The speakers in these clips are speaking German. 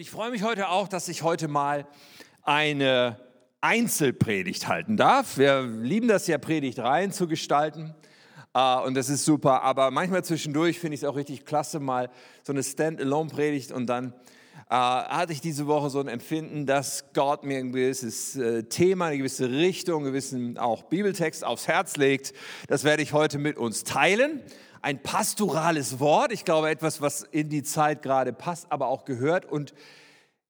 Und ich freue mich heute auch, dass ich heute mal eine Einzelpredigt halten darf. Wir lieben das ja, Predigtreihen zu gestalten. Uh, und das ist super. Aber manchmal zwischendurch finde ich es auch richtig klasse, mal so eine Stand-alone-Predigt. Und dann uh, hatte ich diese Woche so ein Empfinden, dass Gott mir ein gewisses uh, Thema, eine gewisse Richtung, einen gewissen auch Bibeltext aufs Herz legt. Das werde ich heute mit uns teilen ein pastorales Wort. Ich glaube, etwas, was in die Zeit gerade passt, aber auch gehört. Und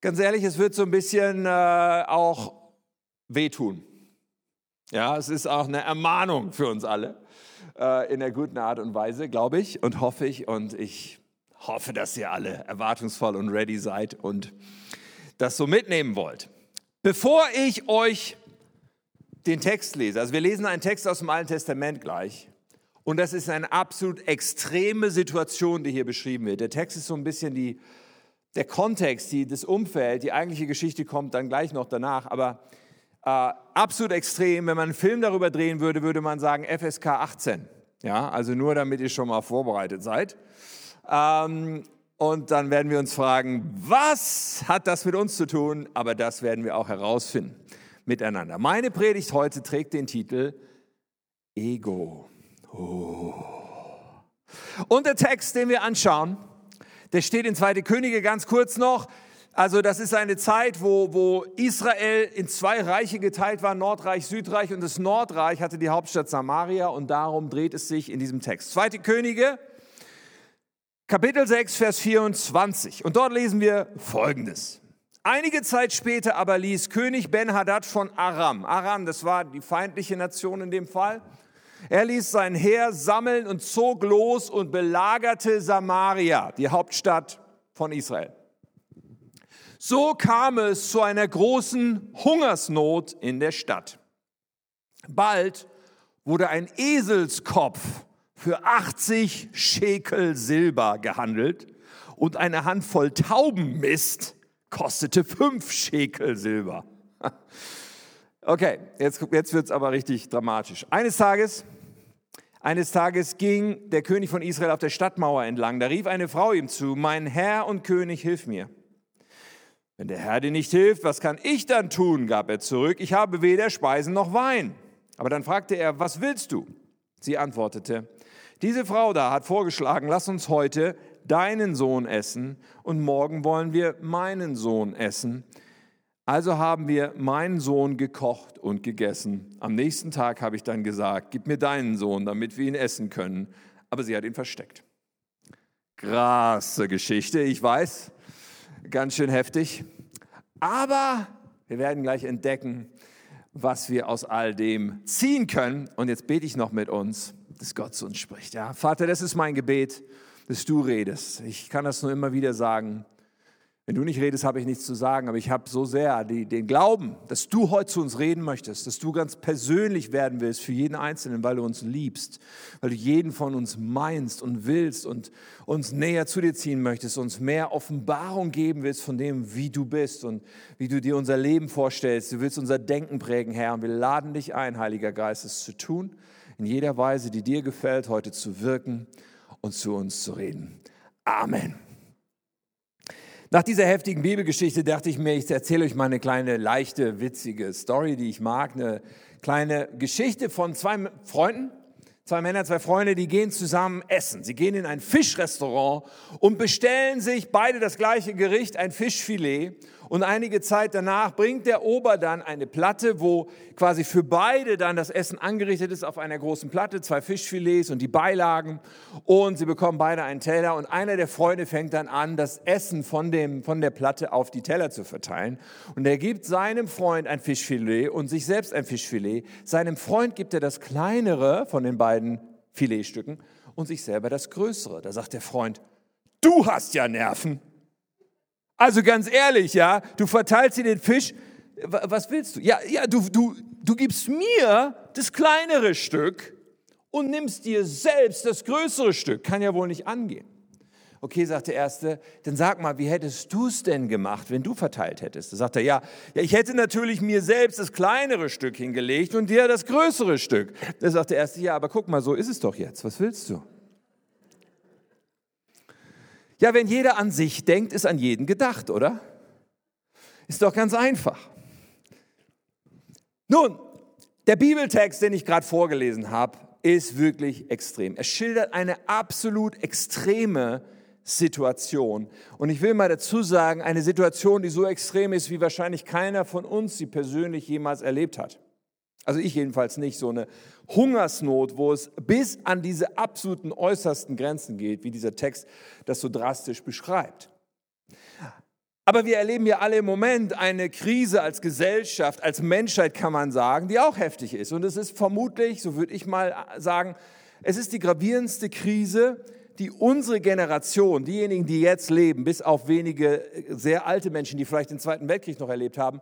ganz ehrlich, es wird so ein bisschen äh, auch wehtun. Ja, es ist auch eine Ermahnung für uns alle äh, in der guten Art und Weise, glaube ich und hoffe ich. Und ich hoffe, dass ihr alle erwartungsvoll und ready seid und das so mitnehmen wollt. Bevor ich euch den Text lese, also wir lesen einen Text aus dem Alten Testament gleich, und das ist eine absolut extreme Situation, die hier beschrieben wird. Der Text ist so ein bisschen die, der Kontext, die, das Umfeld, die eigentliche Geschichte kommt dann gleich noch danach. Aber äh, absolut extrem. Wenn man einen Film darüber drehen würde, würde man sagen FSK 18. Ja, also nur damit ihr schon mal vorbereitet seid. Ähm, und dann werden wir uns fragen, was hat das mit uns zu tun? Aber das werden wir auch herausfinden miteinander. Meine Predigt heute trägt den Titel Ego. Oh. Und der Text, den wir anschauen, der steht in 2. Könige ganz kurz noch. Also das ist eine Zeit, wo, wo Israel in zwei Reiche geteilt war, Nordreich, Südreich. Und das Nordreich hatte die Hauptstadt Samaria und darum dreht es sich in diesem Text. 2. Könige, Kapitel 6, Vers 24. Und dort lesen wir Folgendes. Einige Zeit später aber ließ König Ben-Hadad von Aram, Aram, das war die feindliche Nation in dem Fall, er ließ sein Heer sammeln und zog los und belagerte Samaria, die Hauptstadt von Israel. So kam es zu einer großen Hungersnot in der Stadt. Bald wurde ein Eselskopf für 80 Schekel Silber gehandelt und eine Handvoll Taubenmist kostete 5 Schekel Silber. Okay, jetzt, jetzt wird es aber richtig dramatisch. Eines Tages, eines Tages ging der König von Israel auf der Stadtmauer entlang. Da rief eine Frau ihm zu, mein Herr und König, hilf mir. Wenn der Herr dir nicht hilft, was kann ich dann tun? gab er zurück. Ich habe weder Speisen noch Wein. Aber dann fragte er, was willst du? Sie antwortete, diese Frau da hat vorgeschlagen, lass uns heute deinen Sohn essen und morgen wollen wir meinen Sohn essen. Also haben wir meinen Sohn gekocht und gegessen. Am nächsten Tag habe ich dann gesagt, gib mir deinen Sohn, damit wir ihn essen können. Aber sie hat ihn versteckt. Krasse Geschichte, ich weiß, ganz schön heftig. Aber wir werden gleich entdecken, was wir aus all dem ziehen können. Und jetzt bete ich noch mit uns, dass Gott zu uns spricht. Ja, Vater, das ist mein Gebet, dass du redest. Ich kann das nur immer wieder sagen. Wenn du nicht redest, habe ich nichts zu sagen, aber ich habe so sehr die, den Glauben, dass du heute zu uns reden möchtest, dass du ganz persönlich werden willst für jeden Einzelnen, weil du uns liebst, weil du jeden von uns meinst und willst und uns näher zu dir ziehen möchtest, uns mehr Offenbarung geben willst von dem, wie du bist und wie du dir unser Leben vorstellst. Du willst unser Denken prägen, Herr, und wir laden dich ein, Heiliger Geist, es zu tun, in jeder Weise, die dir gefällt, heute zu wirken und zu uns zu reden. Amen. Nach dieser heftigen Bibelgeschichte dachte ich mir, ich erzähle euch mal eine kleine, leichte, witzige Story, die ich mag. Eine kleine Geschichte von zwei Freunden, zwei Männer, zwei Freunde, die gehen zusammen essen. Sie gehen in ein Fischrestaurant und bestellen sich beide das gleiche Gericht, ein Fischfilet und einige Zeit danach bringt der Ober dann eine Platte, wo quasi für beide dann das Essen angerichtet ist auf einer großen Platte, zwei Fischfilets und die Beilagen. Und sie bekommen beide einen Teller. Und einer der Freunde fängt dann an, das Essen von, dem, von der Platte auf die Teller zu verteilen. Und er gibt seinem Freund ein Fischfilet und sich selbst ein Fischfilet. Seinem Freund gibt er das kleinere von den beiden Filetstücken und sich selber das größere. Da sagt der Freund, du hast ja Nerven. Also ganz ehrlich, ja, du verteilst dir den Fisch. Was willst du? Ja, ja, du, du, du gibst mir das kleinere Stück und nimmst dir selbst das größere Stück. Kann ja wohl nicht angehen. Okay, sagt der Erste, dann sag mal, wie hättest du es denn gemacht, wenn du verteilt hättest? Da sagt er, ja, ja, ich hätte natürlich mir selbst das kleinere Stück hingelegt und dir das größere Stück. Da sagt der Erste, ja, aber guck mal, so ist es doch jetzt. Was willst du? Ja, wenn jeder an sich denkt, ist an jeden gedacht, oder? Ist doch ganz einfach. Nun, der Bibeltext, den ich gerade vorgelesen habe, ist wirklich extrem. Er schildert eine absolut extreme Situation. Und ich will mal dazu sagen, eine Situation, die so extrem ist, wie wahrscheinlich keiner von uns sie persönlich jemals erlebt hat. Also ich jedenfalls nicht. So eine Hungersnot, wo es bis an diese absoluten äußersten Grenzen geht, wie dieser Text das so drastisch beschreibt. Aber wir erleben ja alle im Moment eine Krise als Gesellschaft, als Menschheit kann man sagen, die auch heftig ist. Und es ist vermutlich, so würde ich mal sagen, es ist die gravierendste Krise, die unsere Generation, diejenigen, die jetzt leben, bis auf wenige sehr alte Menschen, die vielleicht den Zweiten Weltkrieg noch erlebt haben,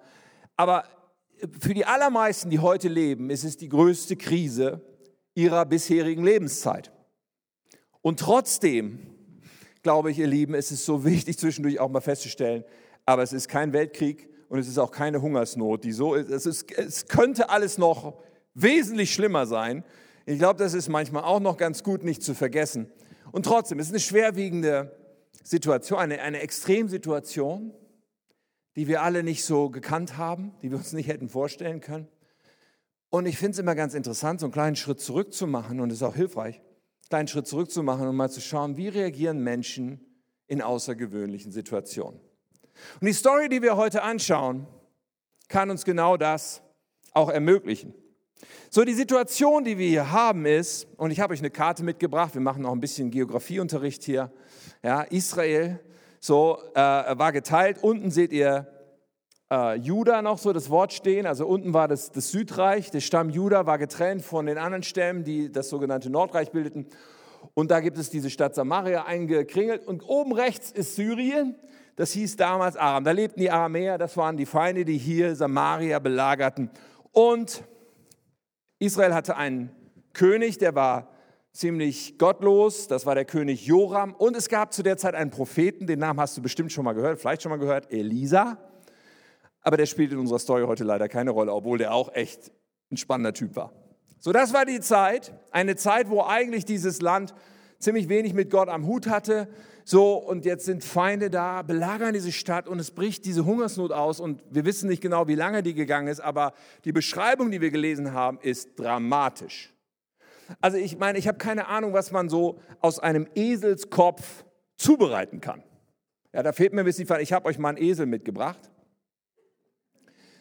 aber für die allermeisten, die heute leben, ist es die größte Krise ihrer bisherigen Lebenszeit. Und trotzdem, glaube ich, ihr Lieben, ist es so wichtig, zwischendurch auch mal festzustellen, aber es ist kein Weltkrieg und es ist auch keine Hungersnot, die so ist. Es, ist, es könnte alles noch wesentlich schlimmer sein. Ich glaube, das ist manchmal auch noch ganz gut, nicht zu vergessen. Und trotzdem, es ist eine schwerwiegende Situation, eine, eine Extremsituation die wir alle nicht so gekannt haben, die wir uns nicht hätten vorstellen können. Und ich finde es immer ganz interessant, so einen kleinen Schritt zurück zu machen und es ist auch hilfreich, einen kleinen Schritt zurück zu machen und mal zu schauen, wie reagieren Menschen in außergewöhnlichen Situationen. Und die Story, die wir heute anschauen, kann uns genau das auch ermöglichen. So, die Situation, die wir hier haben, ist, und ich habe euch eine Karte mitgebracht, wir machen auch ein bisschen Geografieunterricht hier. Ja, Israel so äh, war geteilt. Unten seht ihr äh, Juda noch so das Wort stehen. Also unten war das, das Südreich, der Stamm Juda war getrennt von den anderen Stämmen, die das sogenannte Nordreich bildeten. Und da gibt es diese Stadt Samaria eingekringelt. Und oben rechts ist Syrien. Das hieß damals Aram. Da lebten die Aramäer. Das waren die Feinde, die hier Samaria belagerten. Und Israel hatte einen König, der war ziemlich gottlos. Das war der König Joram. Und es gab zu der Zeit einen Propheten, den Namen hast du bestimmt schon mal gehört, vielleicht schon mal gehört, Elisa. Aber der spielt in unserer Story heute leider keine Rolle, obwohl der auch echt ein spannender Typ war. So, das war die Zeit, eine Zeit, wo eigentlich dieses Land ziemlich wenig mit Gott am Hut hatte. So, und jetzt sind Feinde da, belagern diese Stadt und es bricht diese Hungersnot aus. Und wir wissen nicht genau, wie lange die gegangen ist, aber die Beschreibung, die wir gelesen haben, ist dramatisch. Also ich meine, ich habe keine Ahnung, was man so aus einem Eselskopf zubereiten kann. Ja, da fehlt mir ein bisschen, ich habe euch mal einen Esel mitgebracht.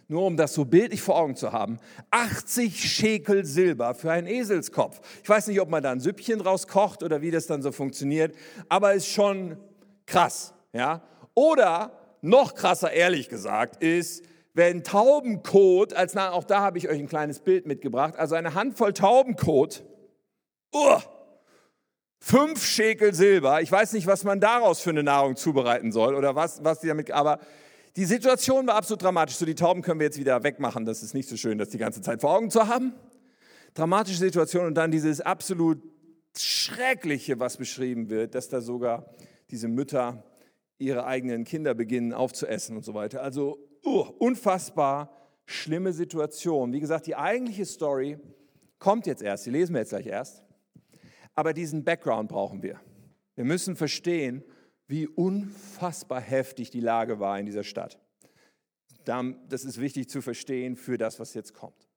Nur um das so bildlich vor Augen zu haben. 80 Schekel Silber für einen Eselskopf. Ich weiß nicht, ob man da ein Süppchen draus kocht oder wie das dann so funktioniert, aber ist schon krass. Ja? Oder noch krasser, ehrlich gesagt, ist, wenn Taubenkot, als auch da habe ich euch ein kleines Bild mitgebracht, also eine Handvoll Taubenkot Oh, fünf Schekel Silber. Ich weiß nicht, was man daraus für eine Nahrung zubereiten soll oder was, was die damit, aber die Situation war absolut dramatisch. So, die Tauben können wir jetzt wieder wegmachen. Das ist nicht so schön, das die ganze Zeit vor Augen zu haben. Dramatische Situation und dann dieses absolut Schreckliche, was beschrieben wird, dass da sogar diese Mütter ihre eigenen Kinder beginnen aufzuessen und so weiter. Also uh, unfassbar schlimme Situation. Wie gesagt, die eigentliche Story kommt jetzt erst, die lesen wir jetzt gleich erst. Aber diesen Background brauchen wir. Wir müssen verstehen, wie unfassbar heftig die Lage war in dieser Stadt. Das ist wichtig zu verstehen für das, was jetzt kommt.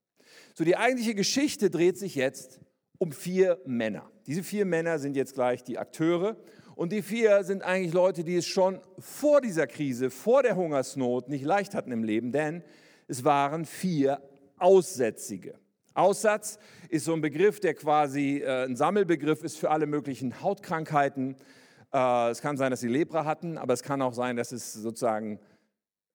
So, die eigentliche Geschichte dreht sich jetzt um vier Männer. Diese vier Männer sind jetzt gleich die Akteure. Und die vier sind eigentlich Leute, die es schon vor dieser Krise, vor der Hungersnot nicht leicht hatten im Leben, denn es waren vier Aussätzige. Aussatz ist so ein Begriff, der quasi äh, ein Sammelbegriff ist für alle möglichen Hautkrankheiten. Äh, es kann sein, dass sie Lepra hatten, aber es kann auch sein, dass es sozusagen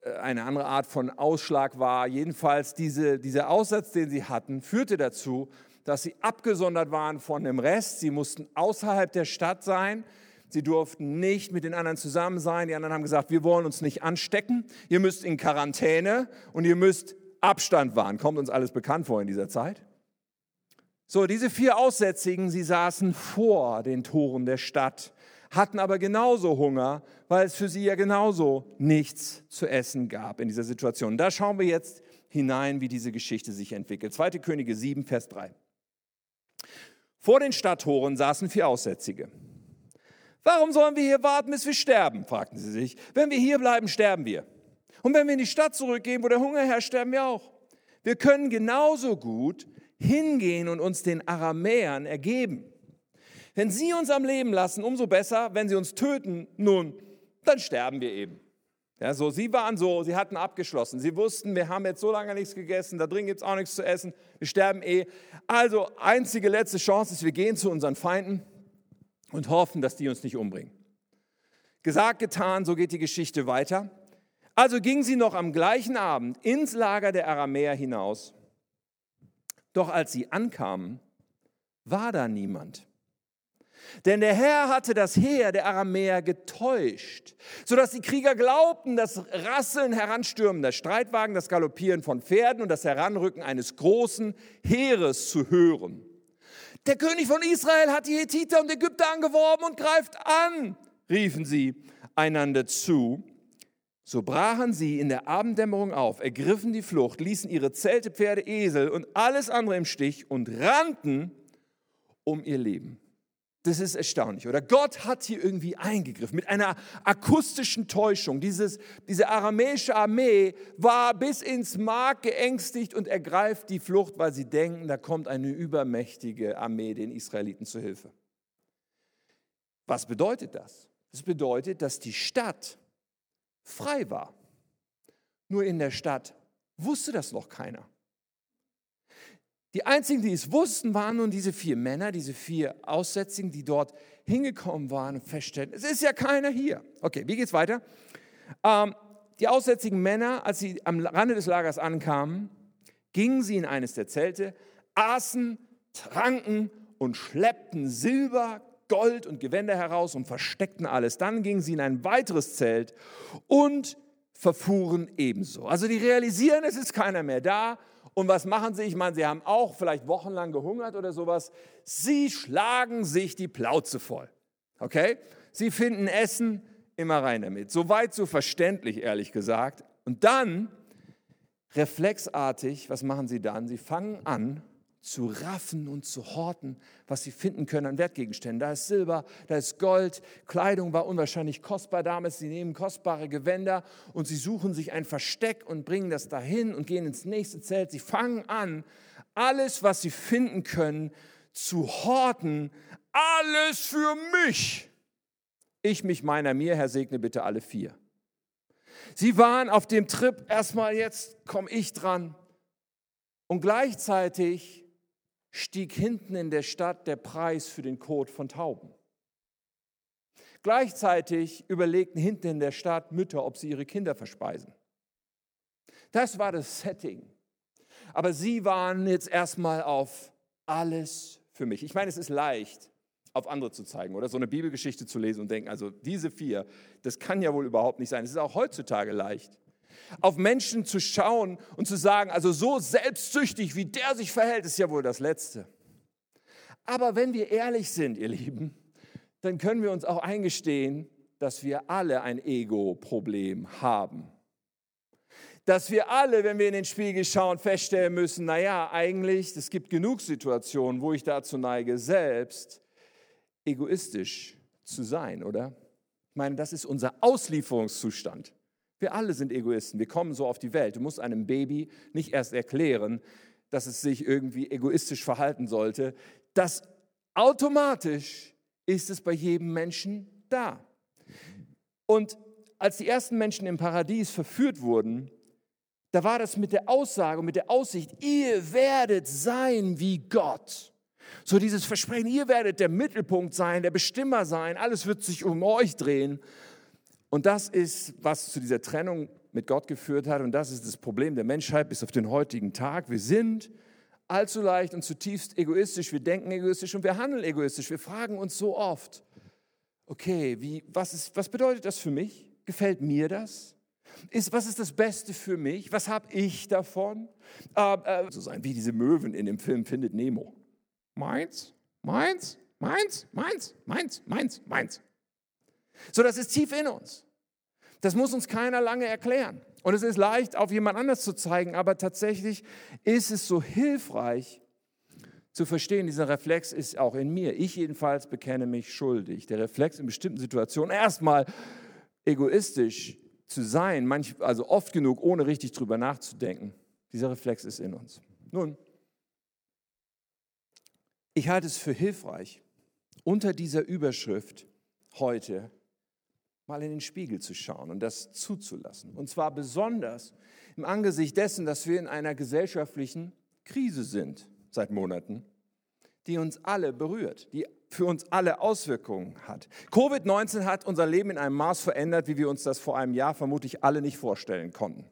äh, eine andere Art von Ausschlag war. Jedenfalls diese, dieser Aussatz, den sie hatten, führte dazu, dass sie abgesondert waren von dem Rest. Sie mussten außerhalb der Stadt sein. Sie durften nicht mit den anderen zusammen sein. Die anderen haben gesagt, wir wollen uns nicht anstecken. Ihr müsst in Quarantäne und ihr müsst Abstand waren. Kommt uns alles bekannt vor in dieser Zeit? So, diese vier Aussätzigen, sie saßen vor den Toren der Stadt, hatten aber genauso Hunger, weil es für sie ja genauso nichts zu essen gab in dieser Situation. Da schauen wir jetzt hinein, wie diese Geschichte sich entwickelt. 2. Könige 7, Vers 3. Vor den Stadttoren saßen vier Aussätzige. Warum sollen wir hier warten, bis wir sterben? fragten sie sich. Wenn wir hier bleiben, sterben wir. Und wenn wir in die Stadt zurückgehen, wo der Hunger herrscht, sterben wir auch. Wir können genauso gut hingehen und uns den Aramäern ergeben. Wenn sie uns am Leben lassen, umso besser. Wenn sie uns töten, nun, dann sterben wir eben. Ja, so, sie waren so, sie hatten abgeschlossen. Sie wussten, wir haben jetzt so lange nichts gegessen, da drin gibt es auch nichts zu essen, wir sterben eh. Also, einzige letzte Chance ist, wir gehen zu unseren Feinden und hoffen, dass die uns nicht umbringen. Gesagt, getan, so geht die Geschichte weiter. Also gingen sie noch am gleichen Abend ins Lager der Aramäer hinaus. Doch als sie ankamen, war da niemand. Denn der Herr hatte das Heer der Aramäer getäuscht, sodass die Krieger glaubten, das Rasseln heranstürmender Streitwagen, das Galoppieren von Pferden und das Heranrücken eines großen Heeres zu hören. Der König von Israel hat die Hethiter und Ägypter angeworben und greift an, riefen sie einander zu. So brachen sie in der Abenddämmerung auf, ergriffen die Flucht, ließen ihre Zelte, Pferde, Esel und alles andere im Stich und rannten um ihr Leben. Das ist erstaunlich, oder? Gott hat hier irgendwie eingegriffen mit einer akustischen Täuschung. Dieses, diese aramäische Armee war bis ins Mark geängstigt und ergreift die Flucht, weil sie denken, da kommt eine übermächtige Armee den Israeliten zu Hilfe. Was bedeutet das? Das bedeutet, dass die Stadt frei war. Nur in der Stadt wusste das noch keiner. Die einzigen, die es wussten, waren nun diese vier Männer, diese vier Aussätzigen, die dort hingekommen waren und feststellten, es ist ja keiner hier. Okay, wie geht's weiter? Ähm, die aussätzigen Männer, als sie am Rande des Lagers ankamen, gingen sie in eines der Zelte, aßen, tranken und schleppten Silber, Gold und Gewänder heraus und versteckten alles. Dann gingen sie in ein weiteres Zelt und verfuhren ebenso. Also die realisieren, es ist keiner mehr da und was machen sie? Ich meine, sie haben auch vielleicht wochenlang gehungert oder sowas. Sie schlagen sich die Plauze voll. Okay? Sie finden Essen, immer rein damit. Soweit so verständlich, ehrlich gesagt. Und dann, reflexartig, was machen sie dann? Sie fangen an, zu raffen und zu horten, was sie finden können an Wertgegenständen. Da ist Silber, da ist Gold, Kleidung war unwahrscheinlich kostbar damals. Sie nehmen kostbare Gewänder und sie suchen sich ein Versteck und bringen das dahin und gehen ins nächste Zelt. Sie fangen an, alles, was sie finden können, zu horten. Alles für mich. Ich mich meiner mir, Herr segne bitte alle vier. Sie waren auf dem Trip, erstmal jetzt komme ich dran. Und gleichzeitig stieg hinten in der Stadt der Preis für den Kot von Tauben. Gleichzeitig überlegten hinten in der Stadt Mütter, ob sie ihre Kinder verspeisen. Das war das Setting. Aber sie waren jetzt erstmal auf alles für mich. Ich meine, es ist leicht, auf andere zu zeigen oder so eine Bibelgeschichte zu lesen und denken, also diese vier, das kann ja wohl überhaupt nicht sein. Es ist auch heutzutage leicht auf Menschen zu schauen und zu sagen, also so selbstsüchtig, wie der sich verhält, ist ja wohl das Letzte. Aber wenn wir ehrlich sind, ihr Lieben, dann können wir uns auch eingestehen, dass wir alle ein Ego-Problem haben. Dass wir alle, wenn wir in den Spiegel schauen, feststellen müssen, naja, eigentlich, es gibt genug Situationen, wo ich dazu neige, selbst egoistisch zu sein, oder? Ich meine, das ist unser Auslieferungszustand. Wir alle sind Egoisten. Wir kommen so auf die Welt. Du musst einem Baby nicht erst erklären, dass es sich irgendwie egoistisch verhalten sollte. Das automatisch ist es bei jedem Menschen da. Und als die ersten Menschen im Paradies verführt wurden, da war das mit der Aussage und mit der Aussicht, ihr werdet sein wie Gott. So dieses Versprechen, ihr werdet der Mittelpunkt sein, der Bestimmer sein, alles wird sich um euch drehen. Und das ist, was zu dieser Trennung mit Gott geführt hat. Und das ist das Problem der Menschheit bis auf den heutigen Tag. Wir sind allzu leicht und zutiefst egoistisch. Wir denken egoistisch und wir handeln egoistisch. Wir fragen uns so oft, okay, wie, was, ist, was bedeutet das für mich? Gefällt mir das? Ist, was ist das Beste für mich? Was habe ich davon? Äh, äh, so sein wie diese Möwen in dem Film Findet Nemo. Meins, meins, meins, meins, meins, meins, meins. So, das ist tief in uns. Das muss uns keiner lange erklären. Und es ist leicht, auf jemand anders zu zeigen, aber tatsächlich ist es so hilfreich zu verstehen, dieser Reflex ist auch in mir. Ich jedenfalls bekenne mich schuldig. Der Reflex in bestimmten Situationen erstmal egoistisch zu sein, manch, also oft genug, ohne richtig drüber nachzudenken. Dieser Reflex ist in uns. Nun, ich halte es für hilfreich, unter dieser Überschrift heute mal in den Spiegel zu schauen und das zuzulassen. Und zwar besonders im Angesicht dessen, dass wir in einer gesellschaftlichen Krise sind seit Monaten, die uns alle berührt, die für uns alle Auswirkungen hat. Covid-19 hat unser Leben in einem Maß verändert, wie wir uns das vor einem Jahr vermutlich alle nicht vorstellen konnten.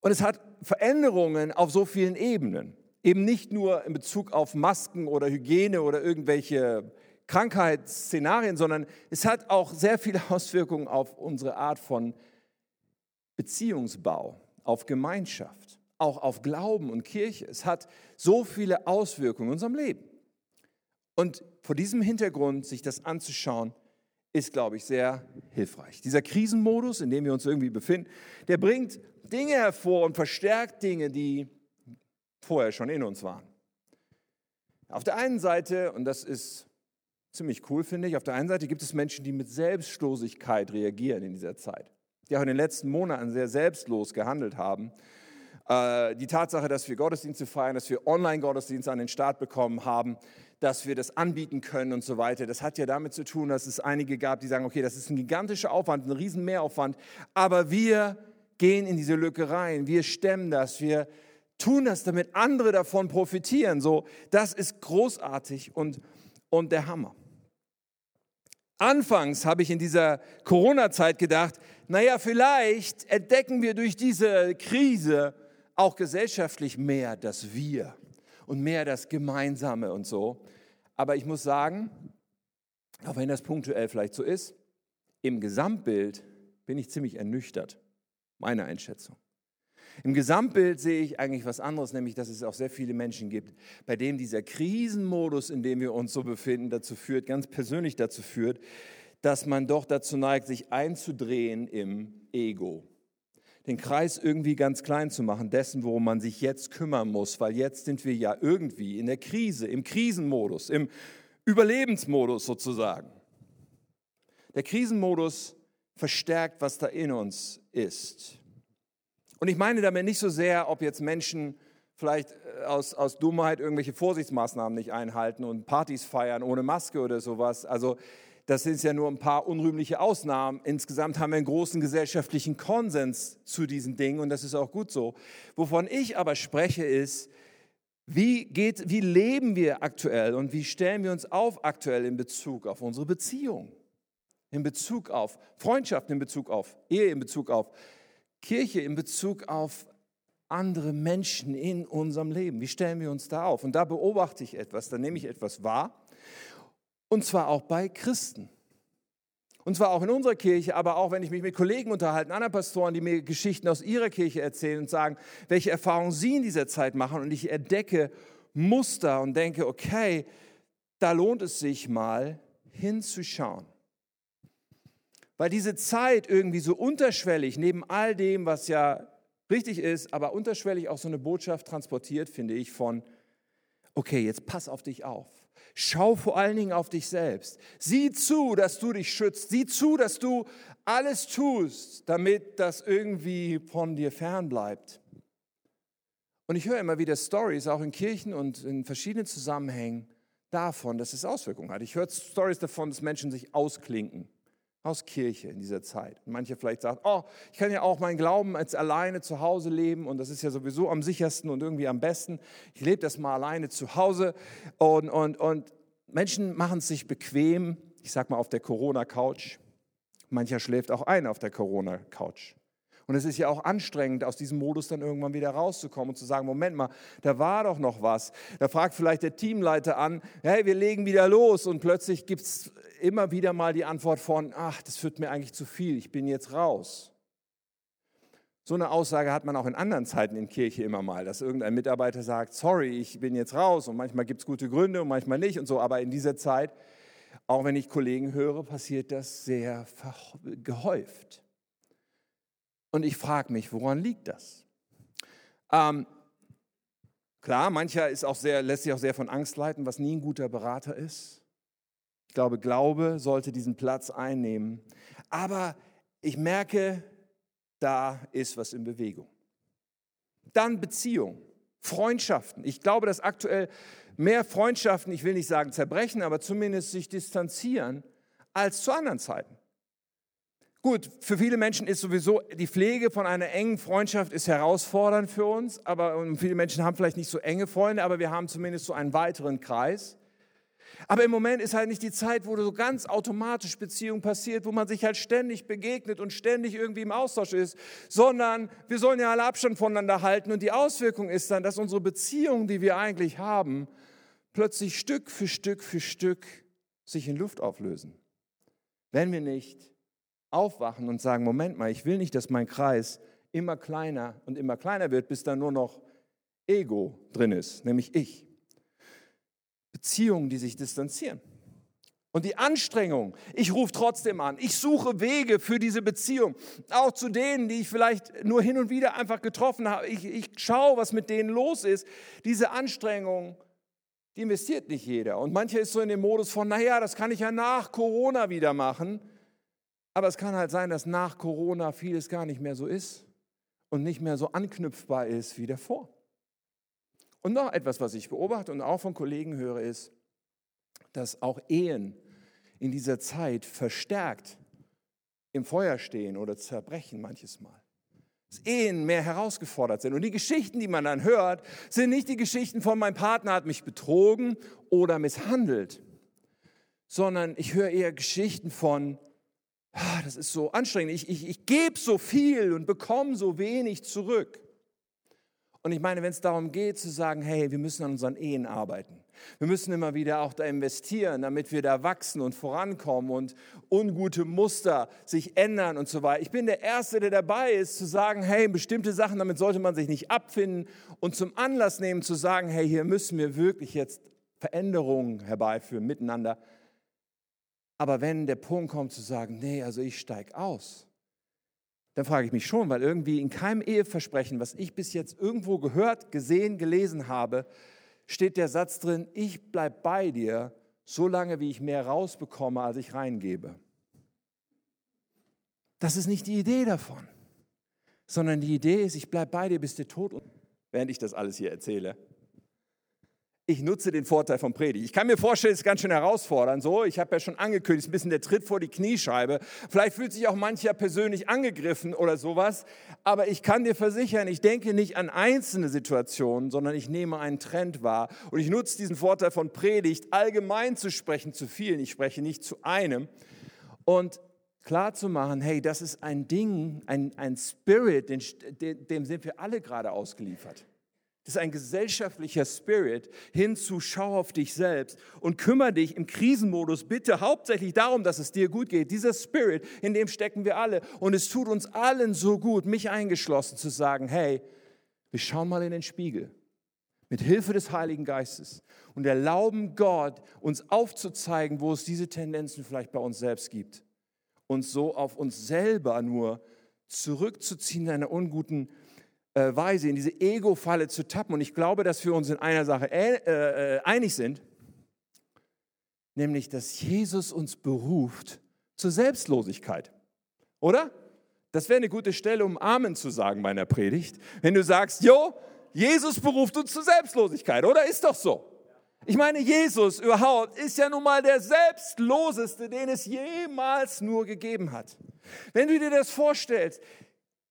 Und es hat Veränderungen auf so vielen Ebenen. Eben nicht nur in Bezug auf Masken oder Hygiene oder irgendwelche Krankheitsszenarien, sondern es hat auch sehr viele Auswirkungen auf unsere Art von Beziehungsbau, auf Gemeinschaft auch auf Glauben und Kirche. Es hat so viele Auswirkungen in unserem Leben. Und vor diesem Hintergrund sich das anzuschauen, ist, glaube ich, sehr hilfreich. Dieser Krisenmodus, in dem wir uns irgendwie befinden, der bringt Dinge hervor und verstärkt Dinge, die vorher schon in uns waren. Auf der einen Seite, und das ist ziemlich cool, finde ich, auf der einen Seite gibt es Menschen, die mit Selbstlosigkeit reagieren in dieser Zeit, die auch in den letzten Monaten sehr selbstlos gehandelt haben äh, die Tatsache, dass wir Gottesdienste feiern, dass wir Online-Gottesdienste an den Start bekommen haben, dass wir das anbieten können und so weiter, das hat ja damit zu tun, dass es einige gab, die sagen, okay, das ist ein gigantischer Aufwand, ein riesen Mehraufwand, aber wir gehen in diese Lücke rein, wir stemmen das, wir tun das, damit andere davon profitieren. So, das ist großartig und, und der Hammer. Anfangs habe ich in dieser Corona-Zeit gedacht, naja, vielleicht entdecken wir durch diese Krise auch gesellschaftlich mehr das Wir und mehr das Gemeinsame und so. Aber ich muss sagen, auch wenn das punktuell vielleicht so ist, im Gesamtbild bin ich ziemlich ernüchtert, meine Einschätzung. Im Gesamtbild sehe ich eigentlich was anderes, nämlich dass es auch sehr viele Menschen gibt, bei denen dieser Krisenmodus, in dem wir uns so befinden, dazu führt, ganz persönlich dazu führt, dass man doch dazu neigt, sich einzudrehen im Ego den Kreis irgendwie ganz klein zu machen, dessen, worum man sich jetzt kümmern muss, weil jetzt sind wir ja irgendwie in der Krise, im Krisenmodus, im Überlebensmodus sozusagen. Der Krisenmodus verstärkt, was da in uns ist. Und ich meine damit nicht so sehr, ob jetzt Menschen vielleicht äh, aus, aus Dummheit irgendwelche Vorsichtsmaßnahmen nicht einhalten und Partys feiern ohne Maske oder sowas. Also das sind ja nur ein paar unrühmliche Ausnahmen. Insgesamt haben wir einen großen gesellschaftlichen Konsens zu diesen Dingen und das ist auch gut so. Wovon ich aber spreche ist, wie, geht, wie leben wir aktuell und wie stellen wir uns auf aktuell in Bezug auf unsere Beziehung, in Bezug auf Freundschaft, in Bezug auf Ehe, in Bezug auf Kirche, in Bezug auf andere Menschen in unserem Leben. Wie stellen wir uns da auf? Und da beobachte ich etwas, da nehme ich etwas wahr und zwar auch bei Christen. Und zwar auch in unserer Kirche, aber auch wenn ich mich mit Kollegen unterhalte, anderen Pastoren, die mir Geschichten aus ihrer Kirche erzählen und sagen, welche Erfahrungen sie in dieser Zeit machen. Und ich entdecke Muster und denke, okay, da lohnt es sich mal hinzuschauen. Weil diese Zeit irgendwie so unterschwellig, neben all dem, was ja richtig ist, aber unterschwellig auch so eine Botschaft transportiert, finde ich, von, okay, jetzt pass auf dich auf. Schau vor allen Dingen auf dich selbst. Sieh zu, dass du dich schützt. Sieh zu, dass du alles tust, damit das irgendwie von dir fern bleibt. Und ich höre immer wieder Stories, auch in Kirchen und in verschiedenen Zusammenhängen, davon, dass es Auswirkungen hat. Ich höre Stories davon, dass Menschen sich ausklinken aus Kirche in dieser Zeit. Manche vielleicht sagen, oh, ich kann ja auch meinen Glauben als alleine zu Hause leben und das ist ja sowieso am sichersten und irgendwie am besten. Ich lebe das mal alleine zu Hause und, und, und Menschen machen es sich bequem, ich sag mal auf der Corona-Couch. Mancher schläft auch ein auf der Corona-Couch. Und es ist ja auch anstrengend, aus diesem Modus dann irgendwann wieder rauszukommen und zu sagen, Moment mal, da war doch noch was. Da fragt vielleicht der Teamleiter an, hey, wir legen wieder los. Und plötzlich gibt es immer wieder mal die Antwort von, ach, das wird mir eigentlich zu viel, ich bin jetzt raus. So eine Aussage hat man auch in anderen Zeiten in Kirche immer mal, dass irgendein Mitarbeiter sagt, sorry, ich bin jetzt raus. Und manchmal gibt es gute Gründe und manchmal nicht und so. Aber in dieser Zeit, auch wenn ich Kollegen höre, passiert das sehr gehäuft. Und ich frage mich, woran liegt das? Ähm, Klar, mancher ist auch sehr, lässt sich auch sehr von Angst leiten, was nie ein guter Berater ist. Ich glaube, Glaube sollte diesen Platz einnehmen. Aber ich merke, da ist was in Bewegung. Dann Beziehung, Freundschaften. Ich glaube, dass aktuell mehr Freundschaften, ich will nicht sagen zerbrechen, aber zumindest sich distanzieren als zu anderen Zeiten. Gut, für viele Menschen ist sowieso die Pflege von einer engen Freundschaft ist herausfordernd für uns, aber viele Menschen haben vielleicht nicht so enge Freunde, aber wir haben zumindest so einen weiteren Kreis. Aber im Moment ist halt nicht die Zeit, wo so ganz automatisch Beziehung passiert, wo man sich halt ständig begegnet und ständig irgendwie im Austausch ist, sondern wir sollen ja alle Abstand voneinander halten und die Auswirkung ist dann, dass unsere Beziehungen, die wir eigentlich haben, plötzlich Stück für Stück für Stück sich in Luft auflösen. Wenn wir nicht aufwachen und sagen, Moment mal, ich will nicht, dass mein Kreis immer kleiner und immer kleiner wird, bis da nur noch Ego drin ist, nämlich ich. Beziehungen, die sich distanzieren. Und die Anstrengung, ich rufe trotzdem an, ich suche Wege für diese Beziehung, auch zu denen, die ich vielleicht nur hin und wieder einfach getroffen habe. Ich, ich schaue, was mit denen los ist. Diese Anstrengung, die investiert nicht jeder. Und mancher ist so in dem Modus von, naja, das kann ich ja nach Corona wieder machen. Aber es kann halt sein, dass nach Corona vieles gar nicht mehr so ist und nicht mehr so anknüpfbar ist wie davor. Und noch etwas, was ich beobachte und auch von Kollegen höre, ist, dass auch Ehen in dieser Zeit verstärkt im Feuer stehen oder zerbrechen manches Mal. Dass Ehen mehr herausgefordert sind. Und die Geschichten, die man dann hört, sind nicht die Geschichten von mein Partner hat mich betrogen oder misshandelt, sondern ich höre eher Geschichten von, das ist so anstrengend, ich, ich, ich gebe so viel und bekomme so wenig zurück. Und ich meine, wenn es darum geht zu sagen, hey, wir müssen an unseren Ehen arbeiten. Wir müssen immer wieder auch da investieren, damit wir da wachsen und vorankommen und ungute Muster sich ändern und so weiter. Ich bin der Erste, der dabei ist, zu sagen, hey, bestimmte Sachen, damit sollte man sich nicht abfinden und zum Anlass nehmen, zu sagen, hey, hier müssen wir wirklich jetzt Veränderungen herbeiführen miteinander. Aber wenn der Punkt kommt zu sagen, nee, also ich steige aus, dann frage ich mich schon, weil irgendwie in keinem Eheversprechen, was ich bis jetzt irgendwo gehört, gesehen, gelesen habe, steht der Satz drin, ich bleibe bei dir, so lange wie ich mehr rausbekomme, als ich reingebe. Das ist nicht die Idee davon, sondern die Idee ist, ich bleibe bei dir, bis der Tod, während ich das alles hier erzähle ich nutze den Vorteil von Predigt. Ich kann mir vorstellen, es ist ganz schön herausfordernd. So, ich habe ja schon angekündigt, ein bisschen der Tritt vor die Kniescheibe. Vielleicht fühlt sich auch mancher persönlich angegriffen oder sowas. Aber ich kann dir versichern, ich denke nicht an einzelne Situationen, sondern ich nehme einen Trend wahr. Und ich nutze diesen Vorteil von Predigt, allgemein zu sprechen zu vielen. Ich spreche nicht zu einem. Und klar zu machen, hey, das ist ein Ding, ein, ein Spirit, dem, dem sind wir alle gerade ausgeliefert. Das ist ein gesellschaftlicher Spirit hin zu schau auf dich selbst und kümmere dich im Krisenmodus bitte hauptsächlich darum, dass es dir gut geht. Dieser Spirit, in dem stecken wir alle. Und es tut uns allen so gut, mich eingeschlossen, zu sagen, hey, wir schauen mal in den Spiegel mit Hilfe des Heiligen Geistes und erlauben Gott, uns aufzuzeigen, wo es diese Tendenzen vielleicht bei uns selbst gibt. Und so auf uns selber nur zurückzuziehen in einer unguten Weise in diese Ego-Falle zu tappen. Und ich glaube, dass wir uns in einer Sache äh, äh, einig sind, nämlich, dass Jesus uns beruft zur Selbstlosigkeit. Oder? Das wäre eine gute Stelle, um Amen zu sagen bei einer Predigt. Wenn du sagst, jo, Jesus beruft uns zur Selbstlosigkeit, oder? Ist doch so. Ich meine, Jesus überhaupt ist ja nun mal der selbstloseste, den es jemals nur gegeben hat. Wenn du dir das vorstellst,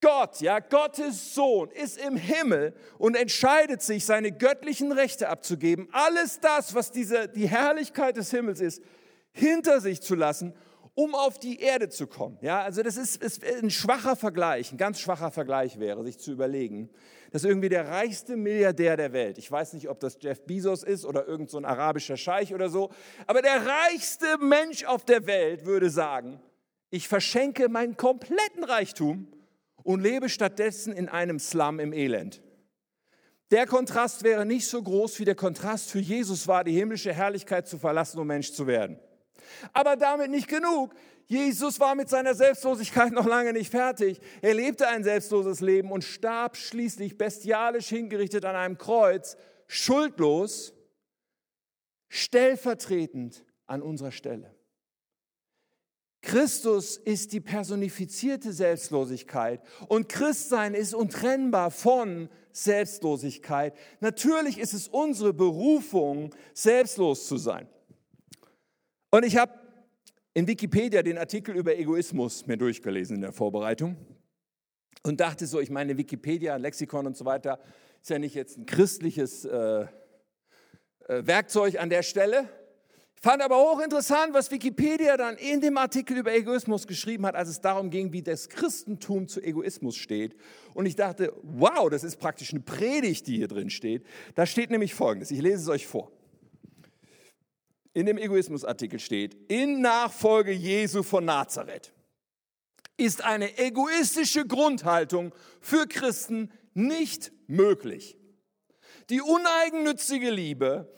Gott, ja, Gottes Sohn ist im Himmel und entscheidet sich, seine göttlichen Rechte abzugeben, alles das, was diese, die Herrlichkeit des Himmels ist, hinter sich zu lassen, um auf die Erde zu kommen. Ja, also das ist, ist ein schwacher Vergleich, ein ganz schwacher Vergleich wäre, sich zu überlegen, dass irgendwie der reichste Milliardär der Welt, ich weiß nicht, ob das Jeff Bezos ist oder irgend so arabischer Scheich oder so, aber der reichste Mensch auf der Welt würde sagen, ich verschenke meinen kompletten Reichtum und lebe stattdessen in einem Slum im Elend. Der Kontrast wäre nicht so groß, wie der Kontrast für Jesus war, die himmlische Herrlichkeit zu verlassen, um Mensch zu werden. Aber damit nicht genug. Jesus war mit seiner Selbstlosigkeit noch lange nicht fertig. Er lebte ein selbstloses Leben und starb schließlich bestialisch hingerichtet an einem Kreuz, schuldlos, stellvertretend an unserer Stelle. Christus ist die personifizierte Selbstlosigkeit und Christsein ist untrennbar von Selbstlosigkeit. Natürlich ist es unsere Berufung, selbstlos zu sein. Und ich habe in Wikipedia den Artikel über Egoismus mir durchgelesen in der Vorbereitung und dachte so, ich meine, Wikipedia, Lexikon und so weiter ist ja nicht jetzt ein christliches äh, äh, Werkzeug an der Stelle, Fand aber hochinteressant, was Wikipedia dann in dem Artikel über Egoismus geschrieben hat, als es darum ging, wie das Christentum zu Egoismus steht. Und ich dachte, wow, das ist praktisch eine Predigt, die hier drin steht. Da steht nämlich Folgendes, ich lese es euch vor. In dem Egoismusartikel steht, in Nachfolge Jesu von Nazareth ist eine egoistische Grundhaltung für Christen nicht möglich. Die uneigennützige Liebe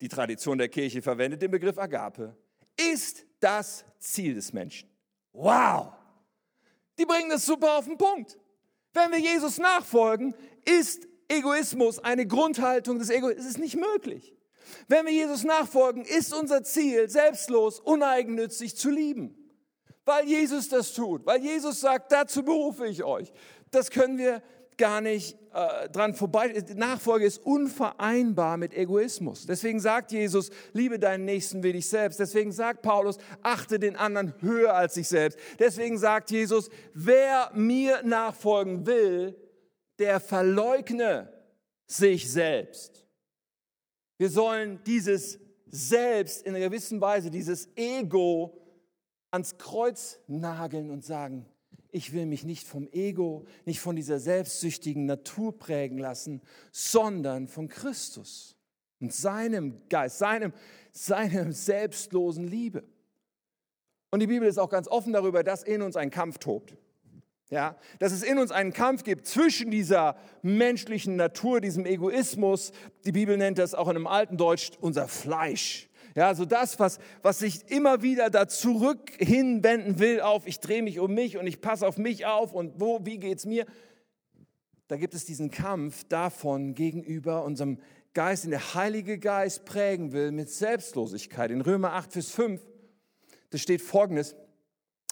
die Tradition der Kirche verwendet den Begriff Agape, ist das Ziel des Menschen. Wow! Die bringen das super auf den Punkt. Wenn wir Jesus nachfolgen, ist Egoismus eine Grundhaltung des Egoismus. Es ist nicht möglich. Wenn wir Jesus nachfolgen, ist unser Ziel, selbstlos, uneigennützig zu lieben. Weil Jesus das tut, weil Jesus sagt, dazu berufe ich euch. Das können wir gar nicht äh, dran vorbei. Nachfolge ist unvereinbar mit Egoismus. Deswegen sagt Jesus, liebe deinen Nächsten wie dich selbst. Deswegen sagt Paulus, achte den anderen höher als sich selbst. Deswegen sagt Jesus, wer mir nachfolgen will, der verleugne sich selbst. Wir sollen dieses Selbst in einer gewissen Weise, dieses Ego ans Kreuz nageln und sagen, ich will mich nicht vom Ego, nicht von dieser selbstsüchtigen Natur prägen lassen, sondern von Christus und seinem Geist, seinem, seinem selbstlosen Liebe. Und die Bibel ist auch ganz offen darüber, dass in uns ein Kampf tobt. Ja, dass es in uns einen Kampf gibt zwischen dieser menschlichen Natur, diesem Egoismus. Die Bibel nennt das auch in einem alten Deutsch unser Fleisch. Ja, so das, was, was sich immer wieder da zurück hinwenden will auf, ich drehe mich um mich und ich passe auf mich auf und wo, wie geht's mir? Da gibt es diesen Kampf davon gegenüber unserem Geist, den der Heilige Geist prägen will mit Selbstlosigkeit. In Römer 8, Vers 5, da steht folgendes,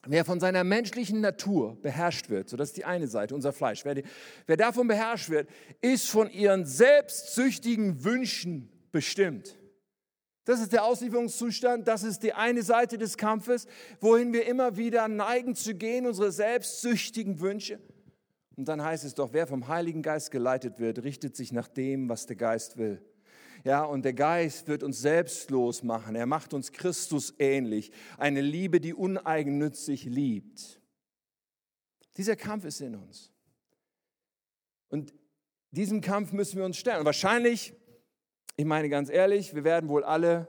Wer von seiner menschlichen Natur beherrscht wird, so das ist die eine Seite, unser Fleisch, wer, die, wer davon beherrscht wird, ist von ihren selbstsüchtigen Wünschen bestimmt. Das ist der Auslieferungszustand, das ist die eine Seite des Kampfes, wohin wir immer wieder neigen zu gehen, unsere selbstsüchtigen Wünsche. Und dann heißt es doch, wer vom Heiligen Geist geleitet wird, richtet sich nach dem, was der Geist will. Ja, und der Geist wird uns selbstlos machen. Er macht uns Christus ähnlich. Eine Liebe, die uneigennützig liebt. Dieser Kampf ist in uns. Und diesem Kampf müssen wir uns stellen. Und wahrscheinlich ich meine ganz ehrlich, wir werden wohl alle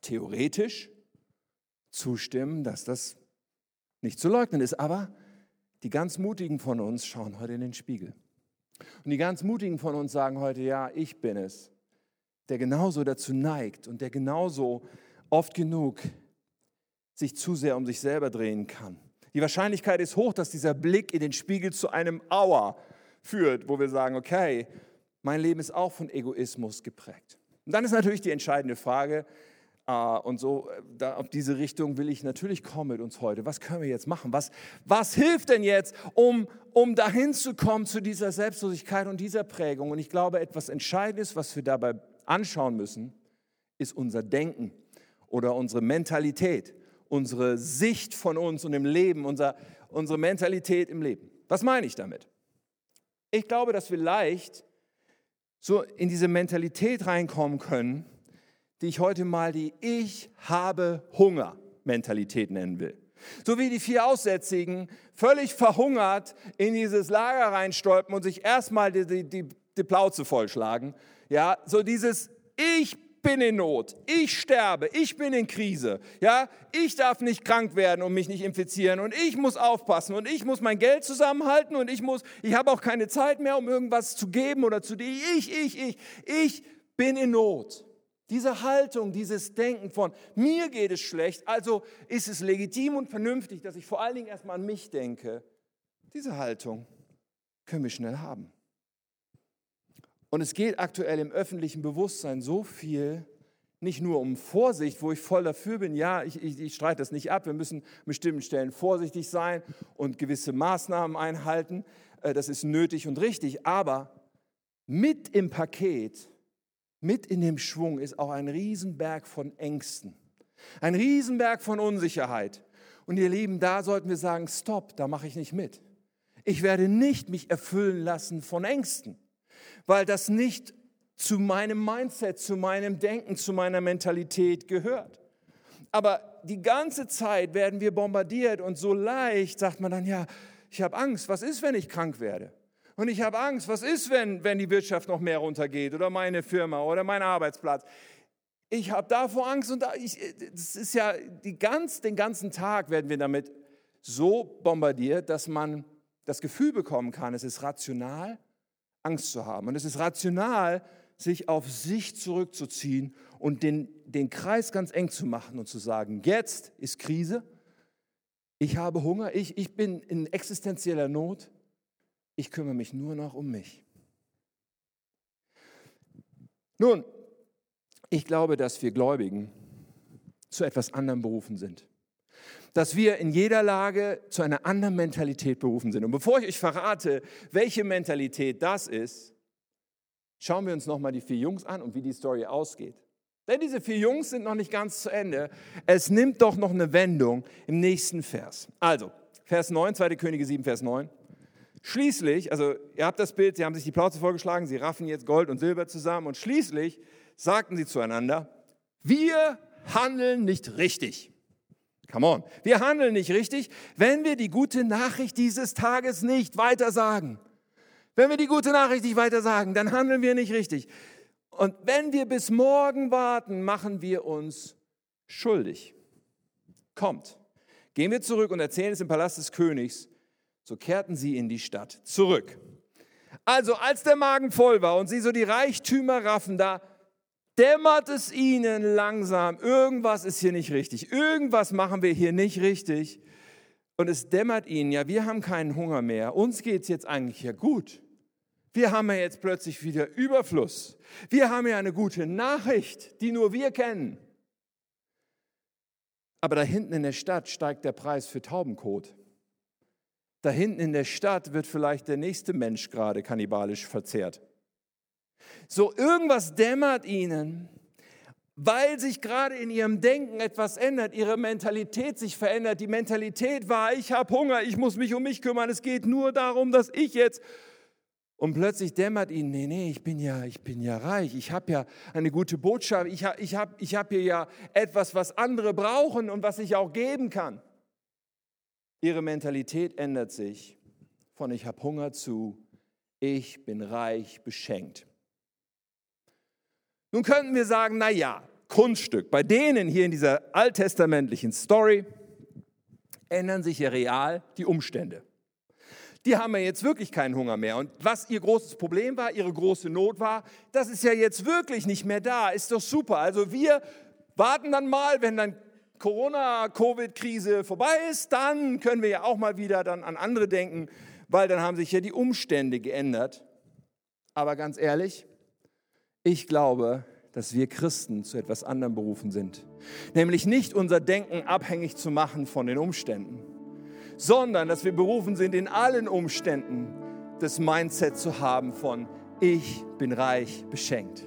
theoretisch zustimmen, dass das nicht zu leugnen ist. Aber die ganz Mutigen von uns schauen heute in den Spiegel. Und die ganz Mutigen von uns sagen heute, ja, ich bin es, der genauso dazu neigt und der genauso oft genug sich zu sehr um sich selber drehen kann. Die Wahrscheinlichkeit ist hoch, dass dieser Blick in den Spiegel zu einem Auer führt, wo wir sagen, okay, mein Leben ist auch von Egoismus geprägt. Und dann ist natürlich die entscheidende Frage, äh, und so äh, da, auf diese Richtung will ich natürlich kommen mit uns heute. Was können wir jetzt machen? Was, was hilft denn jetzt, um, um dahin zu kommen zu dieser Selbstlosigkeit und dieser Prägung? Und ich glaube, etwas Entscheidendes, was wir dabei anschauen müssen, ist unser Denken oder unsere Mentalität, unsere Sicht von uns und im Leben, unser, unsere Mentalität im Leben. Was meine ich damit? Ich glaube, dass wir leicht so in diese Mentalität reinkommen können, die ich heute mal die Ich habe Hunger Mentalität nennen will. So wie die vier Aussätzigen völlig verhungert in dieses Lager reinstolpen und sich erstmal die, die, die, die Plauze vollschlagen. Ja, so dieses Ich bin in Not, ich sterbe, ich bin in Krise, ja, ich darf nicht krank werden und mich nicht infizieren und ich muss aufpassen und ich muss mein Geld zusammenhalten und ich muss, ich habe auch keine Zeit mehr, um irgendwas zu geben oder zu dir. Ich, ich, ich, ich bin in Not. Diese Haltung, dieses Denken von mir geht es schlecht, also ist es legitim und vernünftig, dass ich vor allen Dingen erstmal an mich denke. Diese Haltung können wir schnell haben. Und es geht aktuell im öffentlichen Bewusstsein so viel, nicht nur um Vorsicht, wo ich voll dafür bin, ja, ich, ich, ich streite das nicht ab, wir müssen bestimmten Stellen vorsichtig sein und gewisse Maßnahmen einhalten, äh, das ist nötig und richtig, aber mit im Paket, mit in dem Schwung ist auch ein Riesenberg von Ängsten, ein Riesenberg von Unsicherheit. Und ihr Lieben, da sollten wir sagen, stopp, da mache ich nicht mit. Ich werde nicht mich erfüllen lassen von Ängsten weil das nicht zu meinem Mindset, zu meinem Denken, zu meiner Mentalität gehört. Aber die ganze Zeit werden wir bombardiert und so leicht sagt man dann, ja, ich habe Angst, was ist, wenn ich krank werde? Und ich habe Angst, was ist, wenn, wenn die Wirtschaft noch mehr runtergeht oder meine Firma oder mein Arbeitsplatz? Ich habe davor Angst und da, ich, das ist ja ganz, den ganzen Tag werden wir damit so bombardiert, dass man das Gefühl bekommen kann, es ist rational, Angst zu haben. Und es ist rational, sich auf sich zurückzuziehen und den, den Kreis ganz eng zu machen und zu sagen, jetzt ist Krise, ich habe Hunger, ich, ich bin in existenzieller Not, ich kümmere mich nur noch um mich. Nun, ich glaube, dass wir Gläubigen zu etwas anderem berufen sind dass wir in jeder Lage zu einer anderen Mentalität berufen sind. Und bevor ich euch verrate, welche Mentalität das ist, schauen wir uns nochmal die vier Jungs an und wie die Story ausgeht. Denn diese vier Jungs sind noch nicht ganz zu Ende. Es nimmt doch noch eine Wendung im nächsten Vers. Also, Vers 9, 2. Könige 7, Vers 9. Schließlich, also ihr habt das Bild, sie haben sich die Plauze vorgeschlagen, sie raffen jetzt Gold und Silber zusammen und schließlich sagten sie zueinander, wir handeln nicht richtig. Come on. Wir handeln nicht richtig, wenn wir die gute Nachricht dieses Tages nicht weitersagen. Wenn wir die gute Nachricht nicht weitersagen, dann handeln wir nicht richtig. Und wenn wir bis morgen warten, machen wir uns schuldig. Kommt, gehen wir zurück und erzählen es im Palast des Königs. So kehrten sie in die Stadt zurück. Also als der Magen voll war und sie so die Reichtümer raffen, da dämmert es ihnen langsam, irgendwas ist hier nicht richtig, irgendwas machen wir hier nicht richtig. Und es dämmert ihnen, ja, wir haben keinen Hunger mehr, uns geht es jetzt eigentlich ja gut. Wir haben ja jetzt plötzlich wieder Überfluss. Wir haben ja eine gute Nachricht, die nur wir kennen. Aber da hinten in der Stadt steigt der Preis für Taubenkot. Da hinten in der Stadt wird vielleicht der nächste Mensch gerade kannibalisch verzehrt. So irgendwas dämmert ihnen, weil sich gerade in ihrem Denken etwas ändert, ihre Mentalität sich verändert. Die Mentalität war, ich habe Hunger, ich muss mich um mich kümmern, es geht nur darum, dass ich jetzt... Und plötzlich dämmert ihnen, nee, nee, ich bin ja, ich bin ja reich, ich habe ja eine gute Botschaft, ich habe ich hab, ich hab hier ja etwas, was andere brauchen und was ich auch geben kann. Ihre Mentalität ändert sich von ich habe Hunger zu ich bin reich beschenkt. Nun könnten wir sagen, na ja, Kunststück. Bei denen hier in dieser alttestamentlichen Story ändern sich ja real die Umstände. Die haben ja jetzt wirklich keinen Hunger mehr. Und was ihr großes Problem war, ihre große Not war, das ist ja jetzt wirklich nicht mehr da. Ist doch super. Also wir warten dann mal, wenn dann Corona-Covid-Krise vorbei ist, dann können wir ja auch mal wieder dann an andere denken, weil dann haben sich ja die Umstände geändert. Aber ganz ehrlich, ich glaube, dass wir Christen zu etwas anderem berufen sind. Nämlich nicht unser Denken abhängig zu machen von den Umständen, sondern dass wir berufen sind, in allen Umständen das Mindset zu haben von, ich bin reich beschenkt.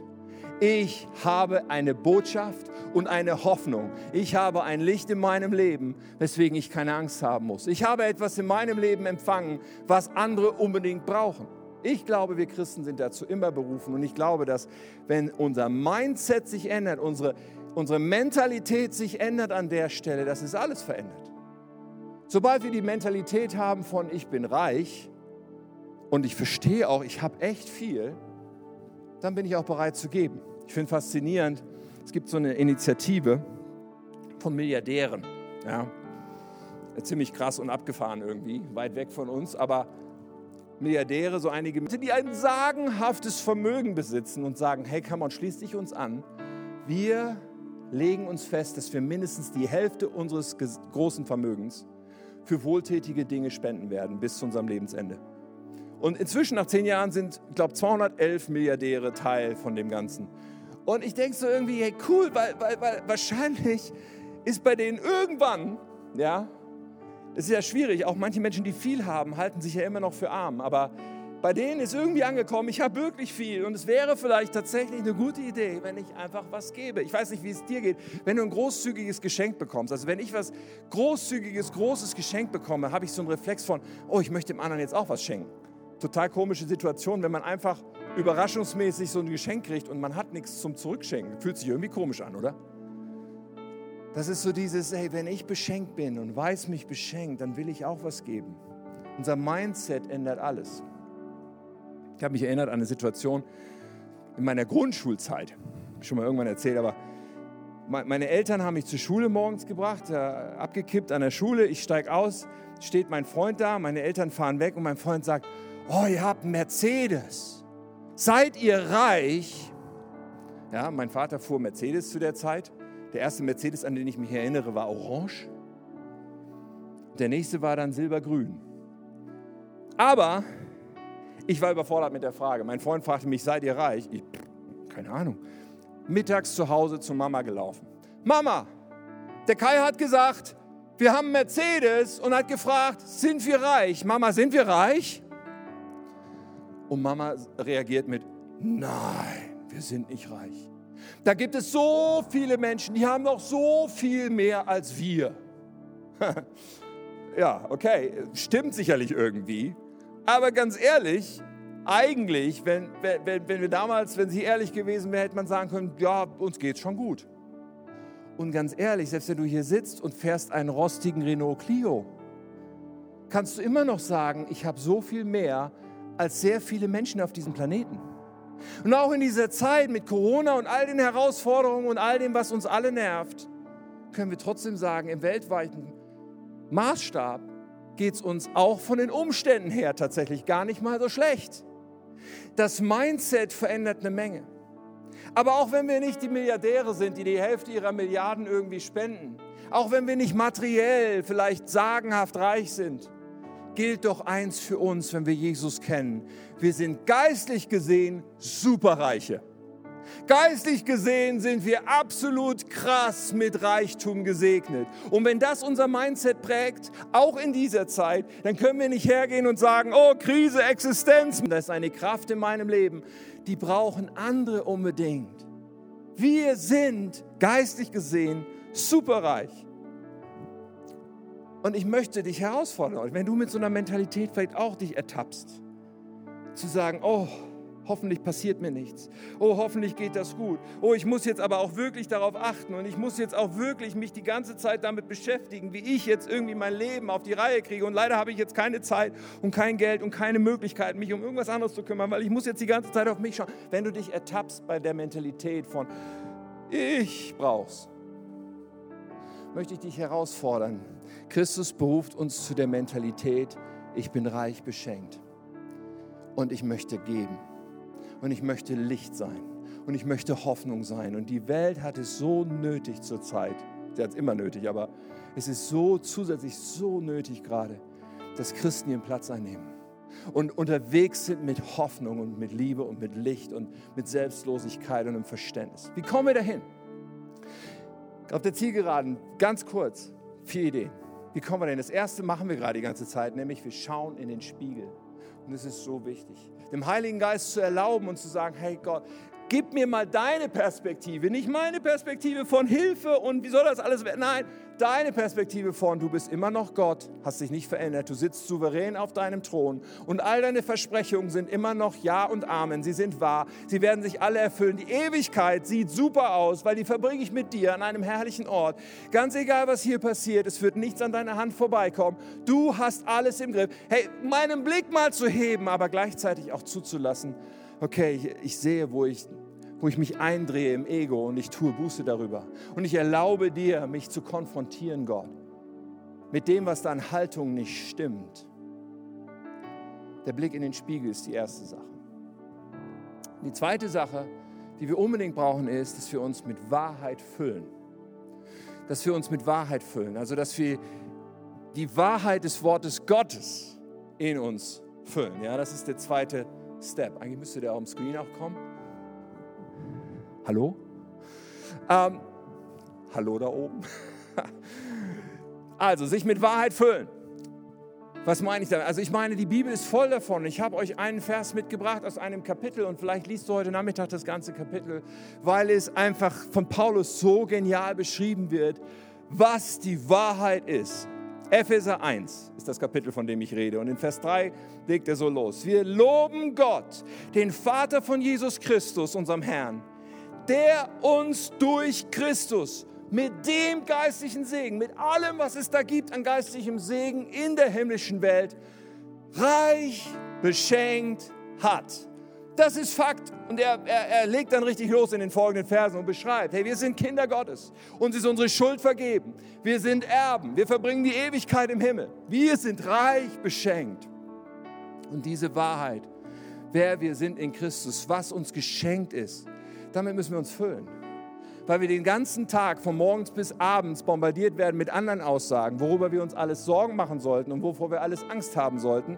Ich habe eine Botschaft und eine Hoffnung. Ich habe ein Licht in meinem Leben, weswegen ich keine Angst haben muss. Ich habe etwas in meinem Leben empfangen, was andere unbedingt brauchen. Ich glaube, wir Christen sind dazu immer berufen und ich glaube, dass wenn unser Mindset sich ändert, unsere, unsere Mentalität sich ändert an der Stelle, dass es alles verändert. Sobald wir die Mentalität haben von ich bin reich und ich verstehe auch, ich habe echt viel, dann bin ich auch bereit zu geben. Ich finde faszinierend, es gibt so eine Initiative von Milliardären. Ja, ziemlich krass und abgefahren irgendwie, weit weg von uns, aber Milliardäre, so einige, die ein sagenhaftes Vermögen besitzen und sagen, hey, come on, schließ dich uns an. Wir legen uns fest, dass wir mindestens die Hälfte unseres großen Vermögens für wohltätige Dinge spenden werden bis zu unserem Lebensende. Und inzwischen, nach zehn Jahren, sind, ich glaube, 211 Milliardäre Teil von dem Ganzen. Und ich denke so irgendwie, hey, cool, weil, weil, weil wahrscheinlich ist bei denen irgendwann, ja, es ist ja schwierig, auch manche Menschen, die viel haben, halten sich ja immer noch für arm. Aber bei denen ist irgendwie angekommen, ich habe wirklich viel und es wäre vielleicht tatsächlich eine gute Idee, wenn ich einfach was gebe. Ich weiß nicht, wie es dir geht. Wenn du ein großzügiges Geschenk bekommst, also wenn ich was großzügiges, großes Geschenk bekomme, habe ich so einen Reflex von, oh, ich möchte dem anderen jetzt auch was schenken. Total komische Situation, wenn man einfach überraschungsmäßig so ein Geschenk kriegt und man hat nichts zum Zurückschenken. Fühlt sich irgendwie komisch an, oder? Das ist so dieses, hey, wenn ich beschenkt bin und weiß mich beschenkt, dann will ich auch was geben. Unser Mindset ändert alles. Ich habe mich erinnert an eine Situation in meiner Grundschulzeit. Schon mal irgendwann erzählt, aber meine Eltern haben mich zur Schule morgens gebracht, äh, abgekippt an der Schule. Ich steige aus, steht mein Freund da, meine Eltern fahren weg und mein Freund sagt, oh, ihr habt einen Mercedes. Seid ihr reich? Ja, mein Vater fuhr Mercedes zu der Zeit. Der erste Mercedes, an den ich mich erinnere, war orange. Der nächste war dann silbergrün. Aber ich war überfordert mit der Frage. Mein Freund fragte mich, seid ihr reich? Ich, keine Ahnung. Mittags zu Hause zu Mama gelaufen. Mama, der Kai hat gesagt, wir haben Mercedes und hat gefragt, sind wir reich? Mama, sind wir reich? Und Mama reagiert mit, nein, wir sind nicht reich. Da gibt es so viele Menschen, die haben noch so viel mehr als wir. ja, okay, stimmt sicherlich irgendwie. Aber ganz ehrlich, eigentlich, wenn, wenn, wenn wir damals, wenn sie ehrlich gewesen wären, hätte man sagen können, ja, uns geht's schon gut. Und ganz ehrlich, selbst wenn du hier sitzt und fährst einen rostigen Renault Clio, kannst du immer noch sagen, ich habe so viel mehr als sehr viele Menschen auf diesem Planeten. Und auch in dieser Zeit mit Corona und all den Herausforderungen und all dem, was uns alle nervt, können wir trotzdem sagen, im weltweiten Maßstab geht es uns auch von den Umständen her tatsächlich gar nicht mal so schlecht. Das Mindset verändert eine Menge. Aber auch wenn wir nicht die Milliardäre sind, die die Hälfte ihrer Milliarden irgendwie spenden, auch wenn wir nicht materiell vielleicht sagenhaft reich sind, gilt doch eins für uns, wenn wir Jesus kennen. Wir sind geistlich gesehen Superreiche. Geistlich gesehen sind wir absolut krass mit Reichtum gesegnet. Und wenn das unser Mindset prägt, auch in dieser Zeit, dann können wir nicht hergehen und sagen, oh, Krise, Existenz. Das ist eine Kraft in meinem Leben, die brauchen andere unbedingt. Wir sind geistlich gesehen superreich. Und ich möchte dich herausfordern, wenn du mit so einer Mentalität vielleicht auch dich ertappst, zu sagen, oh, hoffentlich passiert mir nichts. Oh, hoffentlich geht das gut. Oh, ich muss jetzt aber auch wirklich darauf achten und ich muss jetzt auch wirklich mich die ganze Zeit damit beschäftigen, wie ich jetzt irgendwie mein Leben auf die Reihe kriege. Und leider habe ich jetzt keine Zeit und kein Geld und keine Möglichkeit, mich um irgendwas anderes zu kümmern, weil ich muss jetzt die ganze Zeit auf mich schauen. Wenn du dich ertappst bei der Mentalität von ich brauch's, möchte ich dich herausfordern. Christus beruft uns zu der Mentalität, ich bin reich beschenkt und ich möchte geben und ich möchte Licht sein und ich möchte Hoffnung sein. Und die Welt hat es so nötig zurzeit. Sie hat es immer nötig, aber es ist so zusätzlich so nötig gerade, dass Christen ihren Platz einnehmen und unterwegs sind mit Hoffnung und mit Liebe und mit Licht und mit Selbstlosigkeit und im Verständnis. Wie kommen wir dahin? Auf der Zielgeraden, ganz kurz, vier Ideen. Wie kommen wir denn? Das erste machen wir gerade die ganze Zeit, nämlich wir schauen in den Spiegel. Und das ist so wichtig dem Heiligen Geist zu erlauben und zu sagen, hey Gott, gib mir mal deine Perspektive, nicht meine Perspektive von Hilfe und wie soll das alles werden. Nein, deine Perspektive von, du bist immer noch Gott, hast dich nicht verändert, du sitzt souverän auf deinem Thron und all deine Versprechungen sind immer noch Ja und Amen, sie sind wahr, sie werden sich alle erfüllen. Die Ewigkeit sieht super aus, weil die verbringe ich mit dir an einem herrlichen Ort. Ganz egal, was hier passiert, es wird nichts an deiner Hand vorbeikommen. Du hast alles im Griff. Hey, meinen Blick mal zu heben, aber gleichzeitig auch zuzulassen, okay, ich, ich sehe, wo ich wo ich mich eindrehe im Ego und ich tue Buße darüber. Und ich erlaube dir, mich zu konfrontieren, Gott, mit dem, was da an Haltung nicht stimmt. Der Blick in den Spiegel ist die erste Sache. Die zweite Sache, die wir unbedingt brauchen, ist, dass wir uns mit Wahrheit füllen. Dass wir uns mit Wahrheit füllen. Also, dass wir die Wahrheit des Wortes Gottes in uns füllen. Ja, das ist der zweite Step. Eigentlich müsste der auf dem Screen auch kommen. Hallo? Ähm, hallo da oben. also, sich mit Wahrheit füllen. Was meine ich damit? Also ich meine, die Bibel ist voll davon. Ich habe euch einen Vers mitgebracht aus einem Kapitel und vielleicht liest du heute Nachmittag das ganze Kapitel, weil es einfach von Paulus so genial beschrieben wird, was die Wahrheit ist. Epheser 1 ist das Kapitel, von dem ich rede. Und in Vers 3 legt er so los. Wir loben Gott, den Vater von Jesus Christus, unserem Herrn, der uns durch Christus mit dem geistlichen Segen, mit allem, was es da gibt an geistlichem Segen in der himmlischen Welt, reich beschenkt hat. Das ist Fakt. Und er, er, er legt dann richtig los in den folgenden Versen und beschreibt, hey, wir sind Kinder Gottes. Uns ist unsere Schuld vergeben. Wir sind Erben. Wir verbringen die Ewigkeit im Himmel. Wir sind reich beschenkt. Und diese Wahrheit, wer wir sind in Christus, was uns geschenkt ist, damit müssen wir uns füllen weil wir den ganzen Tag von morgens bis abends bombardiert werden mit anderen Aussagen, worüber wir uns alles Sorgen machen sollten und wovor wir alles Angst haben sollten.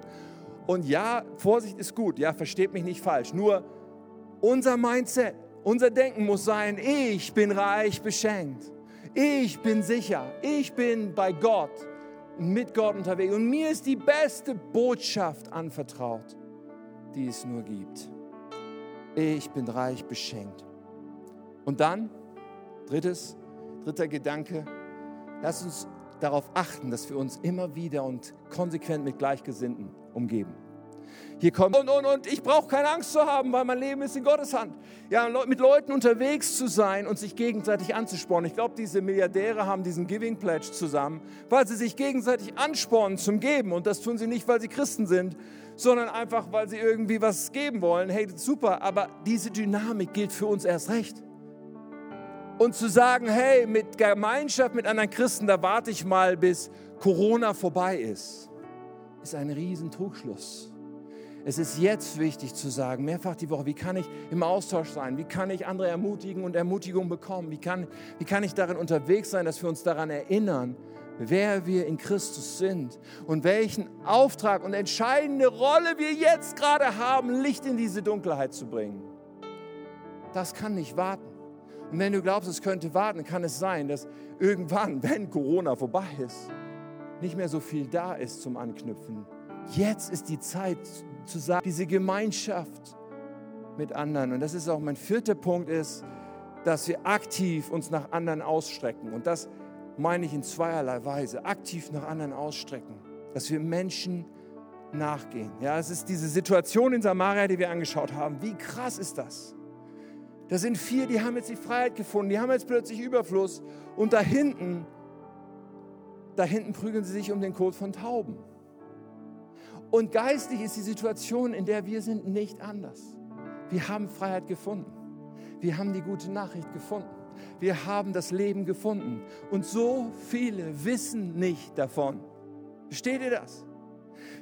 Und ja, Vorsicht ist gut, ja, versteht mich nicht falsch. Nur unser Mindset, unser Denken muss sein, ich bin reich beschenkt. Ich bin sicher. Ich bin bei Gott, mit Gott unterwegs. Und mir ist die beste Botschaft anvertraut, die es nur gibt. Ich bin reich beschenkt. Und dann Drittes, dritter Gedanke, lass uns darauf achten, dass wir uns immer wieder und konsequent mit Gleichgesinnten umgeben. Hier kommt und, und, und ich brauche keine Angst zu haben, weil mein Leben ist in Gottes Hand. Ja, mit Leuten unterwegs zu sein und sich gegenseitig anzuspornen. Ich glaube, diese Milliardäre haben diesen Giving Pledge zusammen, weil sie sich gegenseitig anspornen zum Geben. Und das tun sie nicht, weil sie Christen sind, sondern einfach, weil sie irgendwie was geben wollen. Hey, super, aber diese Dynamik gilt für uns erst recht. Und zu sagen, hey, mit Gemeinschaft mit anderen Christen, da warte ich mal, bis Corona vorbei ist, ist ein Riesentrugschluss. Es ist jetzt wichtig zu sagen, mehrfach die Woche, wie kann ich im Austausch sein? Wie kann ich andere ermutigen und Ermutigung bekommen? Wie kann, wie kann ich darin unterwegs sein, dass wir uns daran erinnern, wer wir in Christus sind und welchen Auftrag und entscheidende Rolle wir jetzt gerade haben, Licht in diese Dunkelheit zu bringen? Das kann nicht warten. Und wenn du glaubst, es könnte warten, kann es sein, dass irgendwann, wenn Corona vorbei ist, nicht mehr so viel da ist zum Anknüpfen. Jetzt ist die Zeit zu sagen, diese Gemeinschaft mit anderen. Und das ist auch mein vierter Punkt ist, dass wir aktiv uns nach anderen ausstrecken. Und das meine ich in zweierlei Weise. Aktiv nach anderen ausstrecken. Dass wir Menschen nachgehen. Ja, es ist diese Situation in Samaria, die wir angeschaut haben. Wie krass ist das? Da sind vier, die haben jetzt die Freiheit gefunden, die haben jetzt plötzlich Überfluss. Und da hinten, da hinten prügeln sie sich um den Kot von Tauben. Und geistlich ist die Situation, in der wir sind, nicht anders. Wir haben Freiheit gefunden. Wir haben die gute Nachricht gefunden. Wir haben das Leben gefunden. Und so viele wissen nicht davon. Versteht ihr das?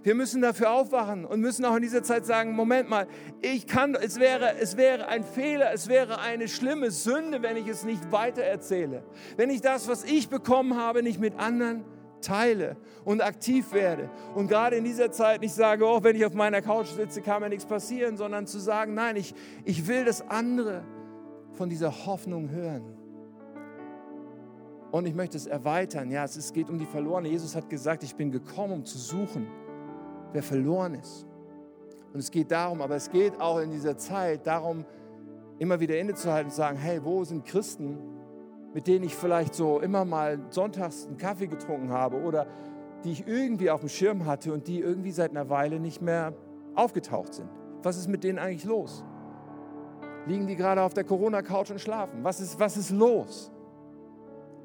Wir müssen dafür aufwachen und müssen auch in dieser Zeit sagen, Moment mal, ich kann, es wäre, es wäre ein Fehler, es wäre eine schlimme Sünde, wenn ich es nicht weitererzähle. Wenn ich das, was ich bekommen habe, nicht mit anderen teile und aktiv werde. Und gerade in dieser Zeit nicht sage, oh, wenn ich auf meiner Couch sitze, kann mir nichts passieren, sondern zu sagen, nein, ich, ich will das andere von dieser Hoffnung hören. Und ich möchte es erweitern. Ja, es geht um die Verlorene. Jesus hat gesagt, ich bin gekommen, um zu suchen wer verloren ist. Und es geht darum, aber es geht auch in dieser Zeit darum, immer wieder innezuhalten und zu sagen, hey, wo sind Christen, mit denen ich vielleicht so immer mal sonntags einen Kaffee getrunken habe oder die ich irgendwie auf dem Schirm hatte und die irgendwie seit einer Weile nicht mehr aufgetaucht sind. Was ist mit denen eigentlich los? Liegen die gerade auf der Corona-Couch und schlafen? Was ist, was ist los?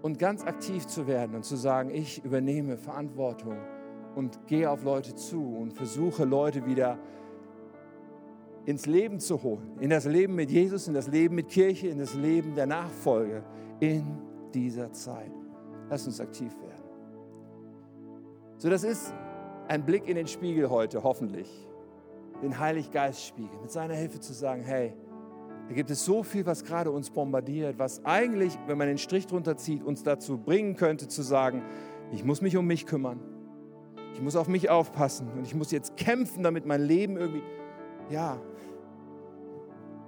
Und ganz aktiv zu werden und zu sagen, ich übernehme Verantwortung und gehe auf Leute zu und versuche Leute wieder ins Leben zu holen, in das Leben mit Jesus, in das Leben mit Kirche, in das Leben der Nachfolge in dieser Zeit. Lass uns aktiv werden. So, das ist ein Blick in den Spiegel heute, hoffentlich. Den Heiliggeist-Spiegel, mit seiner Hilfe zu sagen, hey, da gibt es so viel, was gerade uns bombardiert, was eigentlich, wenn man den Strich drunter zieht, uns dazu bringen könnte zu sagen, ich muss mich um mich kümmern. Ich muss auf mich aufpassen und ich muss jetzt kämpfen, damit mein Leben irgendwie, ja,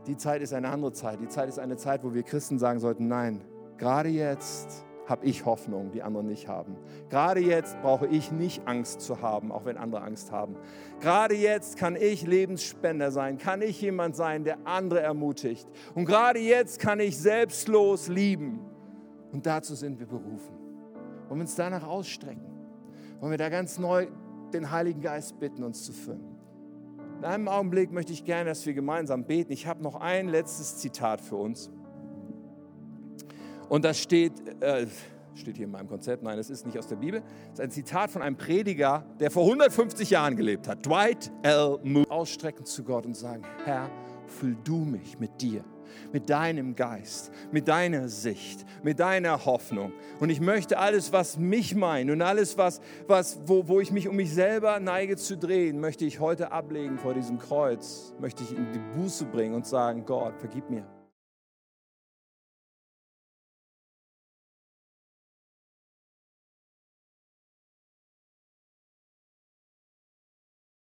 die Zeit ist eine andere Zeit. Die Zeit ist eine Zeit, wo wir Christen sagen sollten, nein, gerade jetzt habe ich Hoffnung, die anderen nicht haben. Gerade jetzt brauche ich nicht Angst zu haben, auch wenn andere Angst haben. Gerade jetzt kann ich Lebensspender sein, kann ich jemand sein, der andere ermutigt. Und gerade jetzt kann ich selbstlos lieben. Und dazu sind wir berufen. Wollen wir uns danach ausstrecken? Wollen wir da ganz neu den Heiligen Geist bitten, uns zu füllen? In einem Augenblick möchte ich gerne, dass wir gemeinsam beten. Ich habe noch ein letztes Zitat für uns. Und das steht, äh, steht hier in meinem Konzept, nein, es ist nicht aus der Bibel. Es ist ein Zitat von einem Prediger, der vor 150 Jahren gelebt hat. Dwight L. Moody. Ausstrecken zu Gott und sagen, Herr, füll du mich mit dir mit deinem Geist, mit deiner Sicht, mit deiner Hoffnung. Und ich möchte alles, was mich meint und alles, was, was, wo, wo ich mich um mich selber neige zu drehen, möchte ich heute ablegen vor diesem Kreuz, möchte ich in die Buße bringen und sagen, Gott, vergib mir.